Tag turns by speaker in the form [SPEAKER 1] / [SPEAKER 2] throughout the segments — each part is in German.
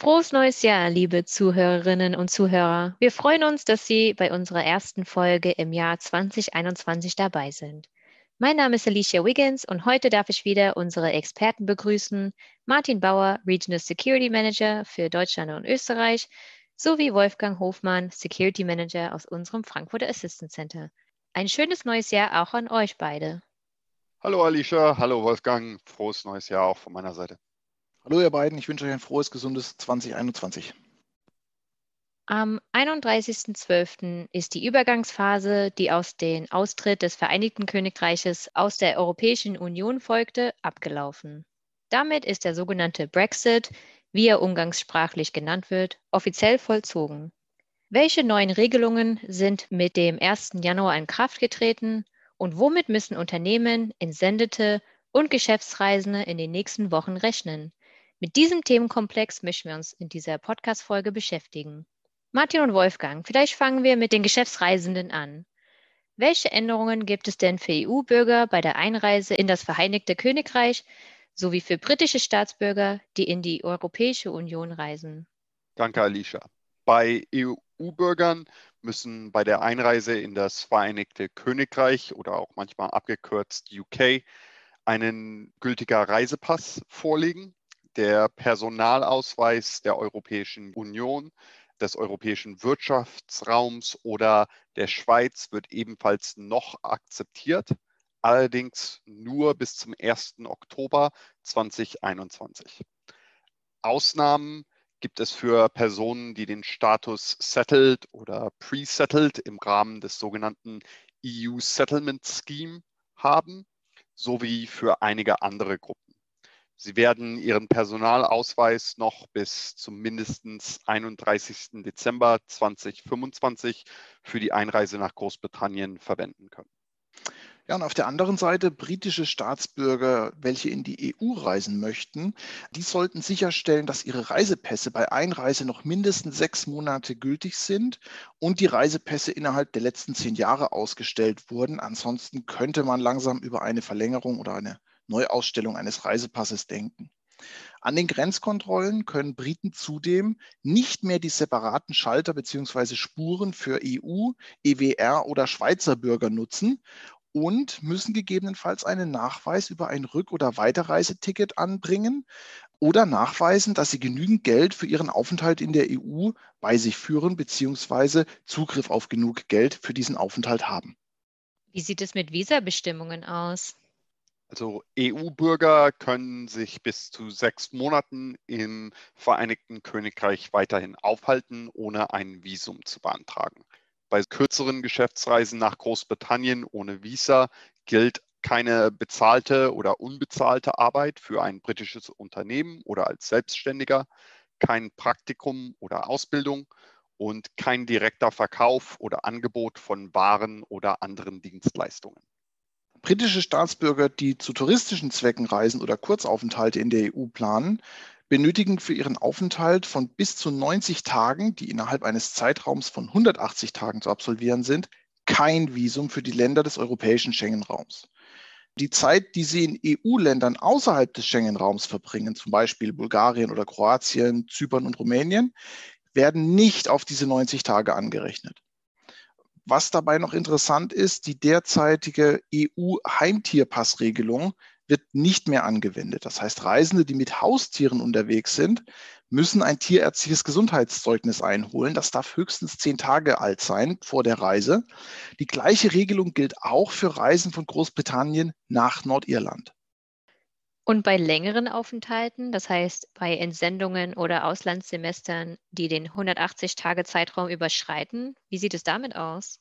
[SPEAKER 1] Frohes neues Jahr, liebe Zuhörerinnen und Zuhörer. Wir freuen uns, dass Sie bei unserer ersten Folge im Jahr 2021 dabei sind. Mein Name ist Alicia Wiggins und heute darf ich wieder unsere Experten begrüßen. Martin Bauer, Regional Security Manager für Deutschland und Österreich, sowie Wolfgang Hofmann, Security Manager aus unserem Frankfurter Assistance Center. Ein schönes neues Jahr auch an euch beide.
[SPEAKER 2] Hallo Alicia, hallo Wolfgang, frohes neues Jahr auch von meiner Seite.
[SPEAKER 3] Hallo ihr beiden, ich wünsche euch ein frohes, gesundes 2021.
[SPEAKER 1] Am 31.12. ist die Übergangsphase, die aus dem Austritt des Vereinigten Königreiches aus der Europäischen Union folgte, abgelaufen. Damit ist der sogenannte Brexit, wie er umgangssprachlich genannt wird, offiziell vollzogen. Welche neuen Regelungen sind mit dem 1. Januar in Kraft getreten und womit müssen Unternehmen, Entsendete und Geschäftsreisende in den nächsten Wochen rechnen? Mit diesem Themenkomplex möchten wir uns in dieser Podcast-Folge beschäftigen. Martin und Wolfgang, vielleicht fangen wir mit den Geschäftsreisenden an. Welche Änderungen gibt es denn für EU-Bürger bei der Einreise in das Vereinigte Königreich sowie für britische Staatsbürger, die in die Europäische Union reisen?
[SPEAKER 2] Danke, Alicia. Bei EU-Bürgern müssen bei der Einreise in das Vereinigte Königreich oder auch manchmal abgekürzt UK einen gültiger Reisepass vorlegen, der Personalausweis der Europäischen Union des europäischen Wirtschaftsraums oder der Schweiz wird ebenfalls noch akzeptiert, allerdings nur bis zum 1. Oktober 2021. Ausnahmen gibt es für Personen, die den Status Settled oder Pre-Settled im Rahmen des sogenannten EU Settlement Scheme haben, sowie für einige andere Gruppen. Sie werden Ihren Personalausweis noch bis zum mindestens 31. Dezember 2025 für die Einreise nach Großbritannien verwenden können.
[SPEAKER 3] Ja, und auf der anderen Seite britische Staatsbürger, welche in die EU reisen möchten, die sollten sicherstellen, dass ihre Reisepässe bei Einreise noch mindestens sechs Monate gültig sind und die Reisepässe innerhalb der letzten zehn Jahre ausgestellt wurden. Ansonsten könnte man langsam über eine Verlängerung oder eine Neuausstellung eines Reisepasses denken. An den Grenzkontrollen können Briten zudem nicht mehr die separaten Schalter bzw. Spuren für EU, EWR oder Schweizer Bürger nutzen und müssen gegebenenfalls einen Nachweis über ein Rück- oder Weiterreiseticket anbringen oder nachweisen, dass sie genügend Geld für ihren Aufenthalt in der EU bei sich führen bzw. Zugriff auf genug Geld für diesen Aufenthalt haben.
[SPEAKER 1] Wie sieht es mit Visabestimmungen aus?
[SPEAKER 2] Also EU-Bürger können sich bis zu sechs Monaten im Vereinigten Königreich weiterhin aufhalten, ohne ein Visum zu beantragen. Bei kürzeren Geschäftsreisen nach Großbritannien ohne Visa gilt keine bezahlte oder unbezahlte Arbeit für ein britisches Unternehmen oder als Selbstständiger, kein Praktikum oder Ausbildung und kein direkter Verkauf oder Angebot von Waren oder anderen Dienstleistungen.
[SPEAKER 3] Britische Staatsbürger, die zu touristischen Zwecken reisen oder Kurzaufenthalte in der EU planen, benötigen für ihren Aufenthalt von bis zu 90 Tagen, die innerhalb eines Zeitraums von 180 Tagen zu absolvieren sind, kein Visum für die Länder des europäischen Schengen-Raums. Die Zeit, die sie in EU-Ländern außerhalb des Schengen-Raums verbringen, zum Beispiel Bulgarien oder Kroatien, Zypern und Rumänien, werden nicht auf diese 90 Tage angerechnet. Was dabei noch interessant ist, die derzeitige EU-Heimtierpassregelung wird nicht mehr angewendet. Das heißt, Reisende, die mit Haustieren unterwegs sind, müssen ein tierärztliches Gesundheitszeugnis einholen. Das darf höchstens zehn Tage alt sein vor der Reise. Die gleiche Regelung gilt auch für Reisen von Großbritannien nach Nordirland.
[SPEAKER 1] Und bei längeren Aufenthalten, das heißt bei Entsendungen oder Auslandssemestern, die den 180-Tage-Zeitraum überschreiten, wie sieht es damit aus?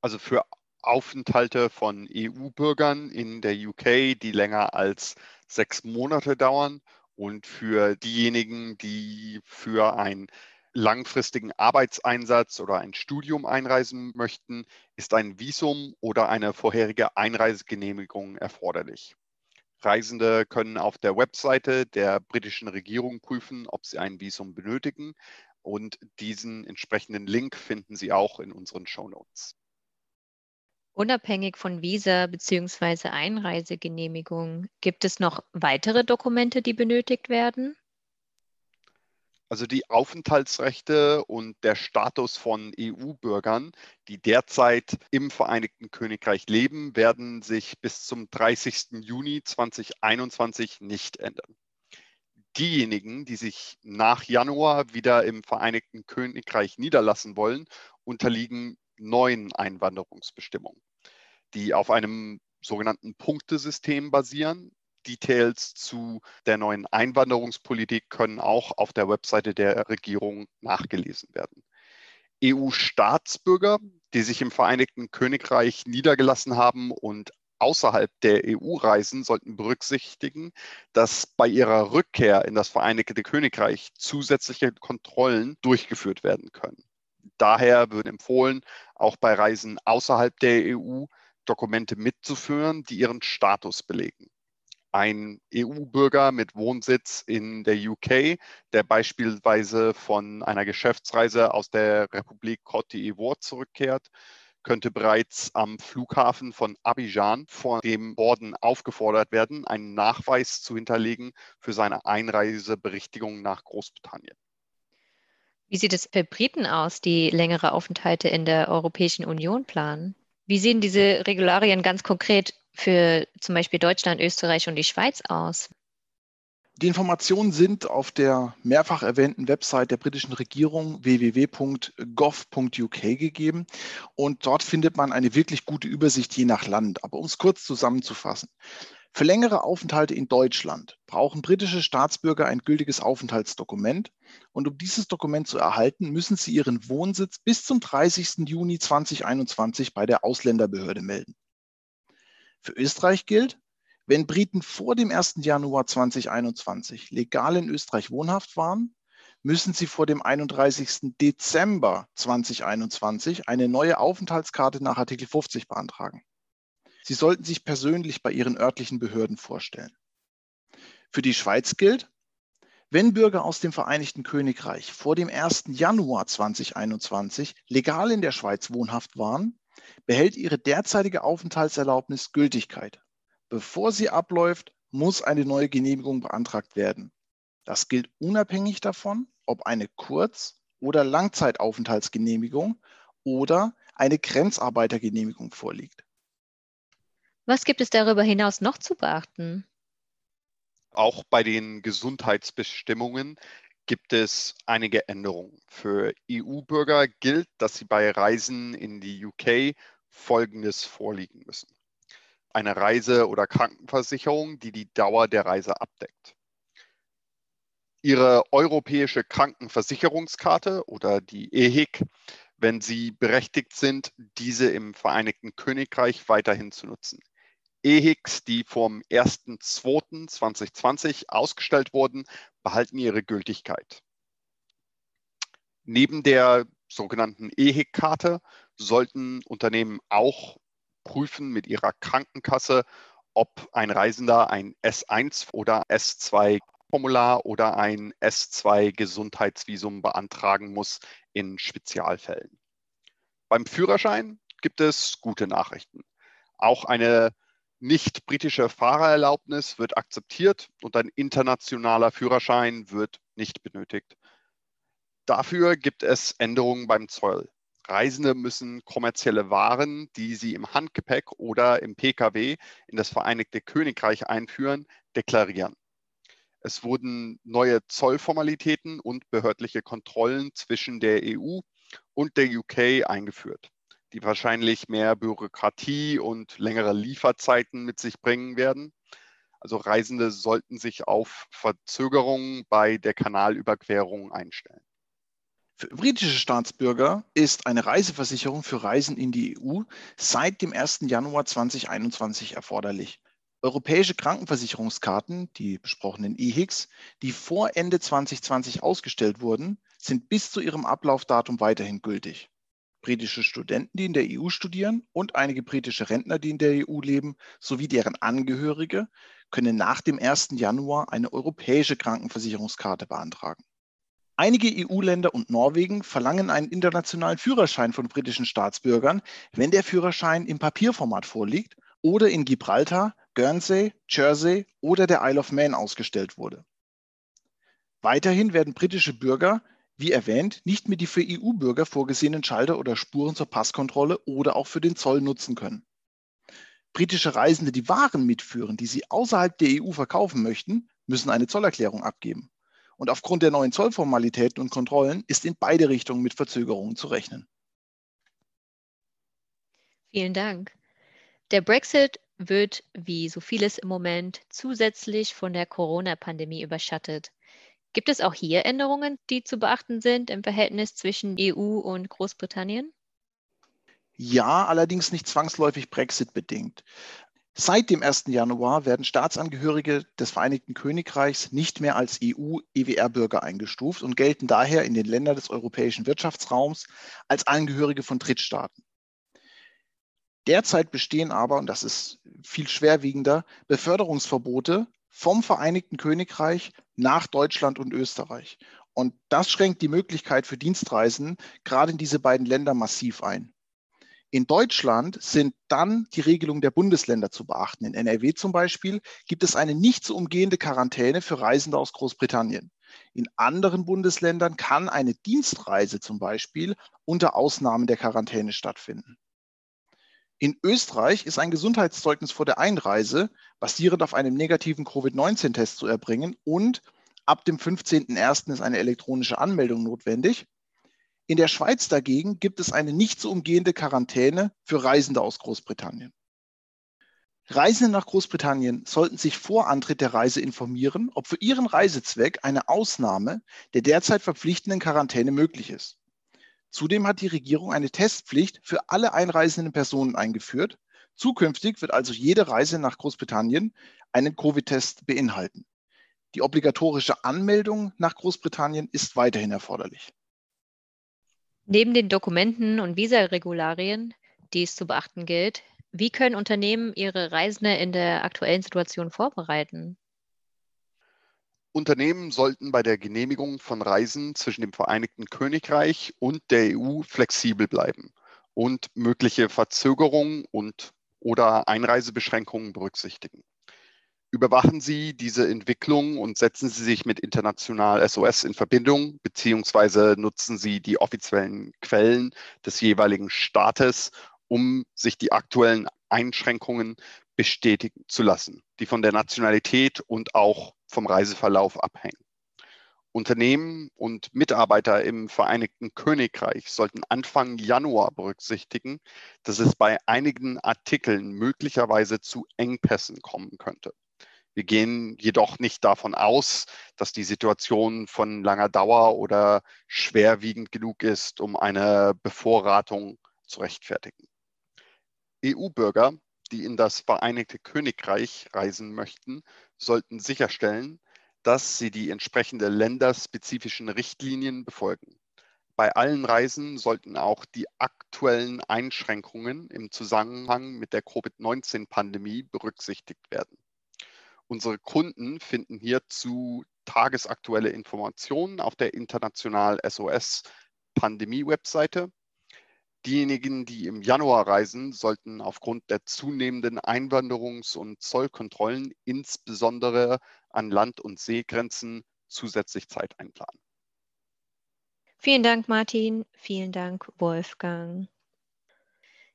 [SPEAKER 2] Also für Aufenthalte von EU-Bürgern in der UK, die länger als sechs Monate dauern und für diejenigen, die für ein langfristigen Arbeitseinsatz oder ein Studium einreisen möchten, ist ein Visum oder eine vorherige Einreisegenehmigung erforderlich. Reisende können auf der Webseite der britischen Regierung prüfen, ob sie ein Visum benötigen. Und diesen entsprechenden Link finden Sie auch in unseren Show Notes.
[SPEAKER 1] Unabhängig von Visa bzw. Einreisegenehmigung, gibt es noch weitere Dokumente, die benötigt werden?
[SPEAKER 2] Also die Aufenthaltsrechte und der Status von EU-Bürgern, die derzeit im Vereinigten Königreich leben, werden sich bis zum 30. Juni 2021 nicht ändern. Diejenigen, die sich nach Januar wieder im Vereinigten Königreich niederlassen wollen, unterliegen neuen Einwanderungsbestimmungen, die auf einem sogenannten Punktesystem basieren, Details zu der neuen Einwanderungspolitik können auch auf der Webseite der Regierung nachgelesen werden. EU-Staatsbürger, die sich im Vereinigten Königreich niedergelassen haben und außerhalb der EU reisen, sollten berücksichtigen, dass bei ihrer Rückkehr in das Vereinigte Königreich zusätzliche Kontrollen durchgeführt werden können. Daher wird empfohlen, auch bei Reisen außerhalb der EU Dokumente mitzuführen, die ihren Status belegen ein EU-Bürger mit Wohnsitz in der UK, der beispielsweise von einer Geschäftsreise aus der Republik Côte d'Ivoire zurückkehrt, könnte bereits am Flughafen von Abidjan vor dem Borden aufgefordert werden, einen Nachweis zu hinterlegen für seine Einreiseberichtigung nach Großbritannien.
[SPEAKER 1] Wie sieht es für Briten aus, die längere Aufenthalte in der Europäischen Union planen? Wie sehen diese Regularien ganz konkret für zum Beispiel Deutschland, Österreich und die Schweiz aus?
[SPEAKER 3] Die Informationen sind auf der mehrfach erwähnten Website der britischen Regierung www.gov.uk gegeben und dort findet man eine wirklich gute Übersicht je nach Land. Aber um es kurz zusammenzufassen. Für längere Aufenthalte in Deutschland brauchen britische Staatsbürger ein gültiges Aufenthaltsdokument und um dieses Dokument zu erhalten, müssen sie ihren Wohnsitz bis zum 30. Juni 2021 bei der Ausländerbehörde melden. Für Österreich gilt, wenn Briten vor dem 1. Januar 2021 legal in Österreich wohnhaft waren, müssen sie vor dem 31. Dezember 2021 eine neue Aufenthaltskarte nach Artikel 50 beantragen. Sie sollten sich persönlich bei ihren örtlichen Behörden vorstellen. Für die Schweiz gilt, wenn Bürger aus dem Vereinigten Königreich vor dem 1. Januar 2021 legal in der Schweiz wohnhaft waren, behält ihre derzeitige Aufenthaltserlaubnis Gültigkeit. Bevor sie abläuft, muss eine neue Genehmigung beantragt werden. Das gilt unabhängig davon, ob eine Kurz- oder Langzeitaufenthaltsgenehmigung oder eine Grenzarbeitergenehmigung vorliegt.
[SPEAKER 1] Was gibt es darüber hinaus noch zu beachten?
[SPEAKER 2] Auch bei den Gesundheitsbestimmungen gibt es einige Änderungen. Für EU-Bürger gilt, dass sie bei Reisen in die UK Folgendes vorliegen müssen. Eine Reise- oder Krankenversicherung, die die Dauer der Reise abdeckt. Ihre europäische Krankenversicherungskarte oder die EHIC, wenn Sie berechtigt sind, diese im Vereinigten Königreich weiterhin zu nutzen. EHICs, die vom 1.2.2020 ausgestellt wurden, behalten ihre Gültigkeit. Neben der sogenannten EHIC-Karte sollten Unternehmen auch prüfen mit ihrer Krankenkasse, ob ein Reisender ein S1 oder S2 Formular oder ein S2 Gesundheitsvisum beantragen muss in Spezialfällen. Beim Führerschein gibt es gute Nachrichten. Auch eine nicht britische Fahrererlaubnis wird akzeptiert und ein internationaler Führerschein wird nicht benötigt. Dafür gibt es Änderungen beim Zoll. Reisende müssen kommerzielle Waren, die sie im Handgepäck oder im Pkw in das Vereinigte Königreich einführen, deklarieren. Es wurden neue Zollformalitäten und behördliche Kontrollen zwischen der EU und der UK eingeführt die wahrscheinlich mehr Bürokratie und längere Lieferzeiten mit sich bringen werden. Also Reisende sollten sich auf Verzögerungen bei der Kanalüberquerung einstellen.
[SPEAKER 3] Für britische Staatsbürger ist eine Reiseversicherung für Reisen in die EU seit dem 1. Januar 2021 erforderlich. Europäische Krankenversicherungskarten, die besprochenen EHICs, die vor Ende 2020 ausgestellt wurden, sind bis zu ihrem Ablaufdatum weiterhin gültig. Britische Studenten, die in der EU studieren und einige britische Rentner, die in der EU leben, sowie deren Angehörige können nach dem 1. Januar eine europäische Krankenversicherungskarte beantragen. Einige EU-Länder und Norwegen verlangen einen internationalen Führerschein von britischen Staatsbürgern, wenn der Führerschein im Papierformat vorliegt oder in Gibraltar, Guernsey, Jersey oder der Isle of Man ausgestellt wurde. Weiterhin werden britische Bürger, wie erwähnt, nicht mehr die für EU-Bürger vorgesehenen Schalter oder Spuren zur Passkontrolle oder auch für den Zoll nutzen können. Britische Reisende, die Waren mitführen, die sie außerhalb der EU verkaufen möchten, müssen eine Zollerklärung abgeben. Und aufgrund der neuen Zollformalitäten und Kontrollen ist in beide Richtungen mit Verzögerungen zu rechnen.
[SPEAKER 1] Vielen Dank. Der Brexit wird, wie so vieles im Moment, zusätzlich von der Corona-Pandemie überschattet. Gibt es auch hier Änderungen, die zu beachten sind im Verhältnis zwischen EU und Großbritannien?
[SPEAKER 3] Ja, allerdings nicht zwangsläufig Brexit-bedingt. Seit dem 1. Januar werden Staatsangehörige des Vereinigten Königreichs nicht mehr als EU-EWR-Bürger eingestuft und gelten daher in den Ländern des europäischen Wirtschaftsraums als Angehörige von Drittstaaten. Derzeit bestehen aber, und das ist viel schwerwiegender, Beförderungsverbote vom Vereinigten Königreich nach Deutschland und Österreich. Und das schränkt die Möglichkeit für Dienstreisen gerade in diese beiden Länder massiv ein. In Deutschland sind dann die Regelungen der Bundesländer zu beachten. In NRW zum Beispiel gibt es eine nicht zu umgehende Quarantäne für Reisende aus Großbritannien. In anderen Bundesländern kann eine Dienstreise zum Beispiel unter Ausnahmen der Quarantäne stattfinden. In Österreich ist ein Gesundheitszeugnis vor der Einreise basierend auf einem negativen Covid-19-Test zu erbringen und ab dem 15.01. ist eine elektronische Anmeldung notwendig. In der Schweiz dagegen gibt es eine nicht zu umgehende Quarantäne für Reisende aus Großbritannien. Reisende nach Großbritannien sollten sich vor Antritt der Reise informieren, ob für ihren Reisezweck eine Ausnahme der derzeit verpflichtenden Quarantäne möglich ist. Zudem hat die Regierung eine Testpflicht für alle einreisenden Personen eingeführt. Zukünftig wird also jede Reise nach Großbritannien einen Covid-Test beinhalten. Die obligatorische Anmeldung nach Großbritannien ist weiterhin erforderlich.
[SPEAKER 1] Neben den Dokumenten und Visaregularien, die es zu beachten gilt, wie können Unternehmen ihre Reisende in der aktuellen Situation vorbereiten?
[SPEAKER 2] Unternehmen sollten bei der Genehmigung von Reisen zwischen dem Vereinigten Königreich und der EU flexibel bleiben und mögliche Verzögerungen und oder Einreisebeschränkungen berücksichtigen. Überwachen Sie diese Entwicklung und setzen Sie sich mit International SOS in Verbindung, beziehungsweise nutzen Sie die offiziellen Quellen des jeweiligen Staates, um sich die aktuellen Einschränkungen bestätigen zu lassen, die von der Nationalität und auch vom Reiseverlauf abhängen. Unternehmen und Mitarbeiter im Vereinigten Königreich sollten Anfang Januar berücksichtigen, dass es bei einigen Artikeln möglicherweise zu Engpässen kommen könnte. Wir gehen jedoch nicht davon aus, dass die Situation von langer Dauer oder schwerwiegend genug ist, um eine Bevorratung zu rechtfertigen. EU-Bürger, die in das Vereinigte Königreich reisen möchten, sollten sicherstellen, dass sie die entsprechende länderspezifischen Richtlinien befolgen. Bei allen Reisen sollten auch die aktuellen Einschränkungen im Zusammenhang mit der Covid-19-Pandemie berücksichtigt werden. Unsere Kunden finden hierzu tagesaktuelle Informationen auf der International SOS Pandemie-Webseite. Diejenigen, die im Januar reisen, sollten aufgrund der zunehmenden Einwanderungs- und Zollkontrollen insbesondere an Land- und Seegrenzen zusätzlich Zeit einplanen.
[SPEAKER 1] Vielen Dank, Martin. Vielen Dank, Wolfgang.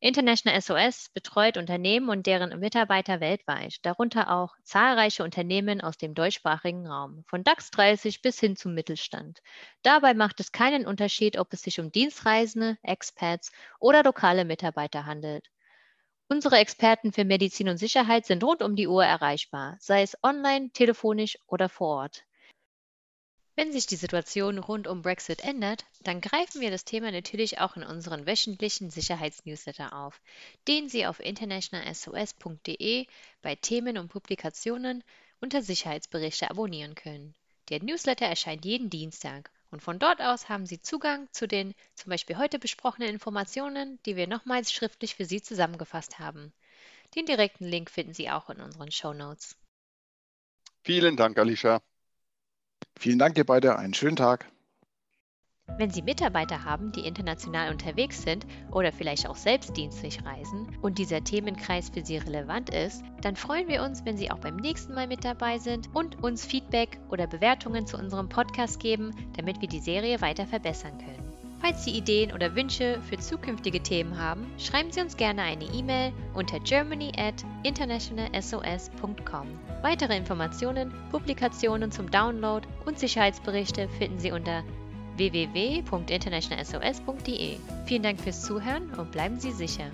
[SPEAKER 1] International SOS betreut Unternehmen und deren Mitarbeiter weltweit, darunter auch zahlreiche Unternehmen aus dem deutschsprachigen Raum, von DAX 30 bis hin zum Mittelstand. Dabei macht es keinen Unterschied, ob es sich um Dienstreisende, Expats oder lokale Mitarbeiter handelt. Unsere Experten für Medizin und Sicherheit sind rund um die Uhr erreichbar, sei es online, telefonisch oder vor Ort. Wenn sich die Situation rund um Brexit ändert, dann greifen wir das Thema natürlich auch in unseren wöchentlichen Sicherheitsnewsletter auf, den Sie auf internationalsos.de bei Themen und Publikationen unter Sicherheitsberichte abonnieren können. Der Newsletter erscheint jeden Dienstag Und von dort aus haben Sie Zugang zu den zum Beispiel heute besprochenen Informationen, die wir nochmals schriftlich für Sie zusammengefasst haben. Den direkten Link finden Sie auch in unseren Show Notes.
[SPEAKER 2] Vielen Dank, Alicia.
[SPEAKER 3] Vielen Dank, ihr beide. Einen schönen Tag.
[SPEAKER 1] Wenn Sie Mitarbeiter haben, die international unterwegs sind oder vielleicht auch selbst dienstlich reisen und dieser Themenkreis für Sie relevant ist, dann freuen wir uns, wenn Sie auch beim nächsten Mal mit dabei sind und uns Feedback oder Bewertungen zu unserem Podcast geben, damit wir die Serie weiter verbessern können. Falls Sie Ideen oder Wünsche für zukünftige Themen haben, schreiben Sie uns gerne eine E-Mail unter germany at internationalsos.com. Weitere Informationen, Publikationen zum Download und Sicherheitsberichte finden Sie unter www.internationalsos.de. Vielen Dank fürs Zuhören und bleiben Sie sicher.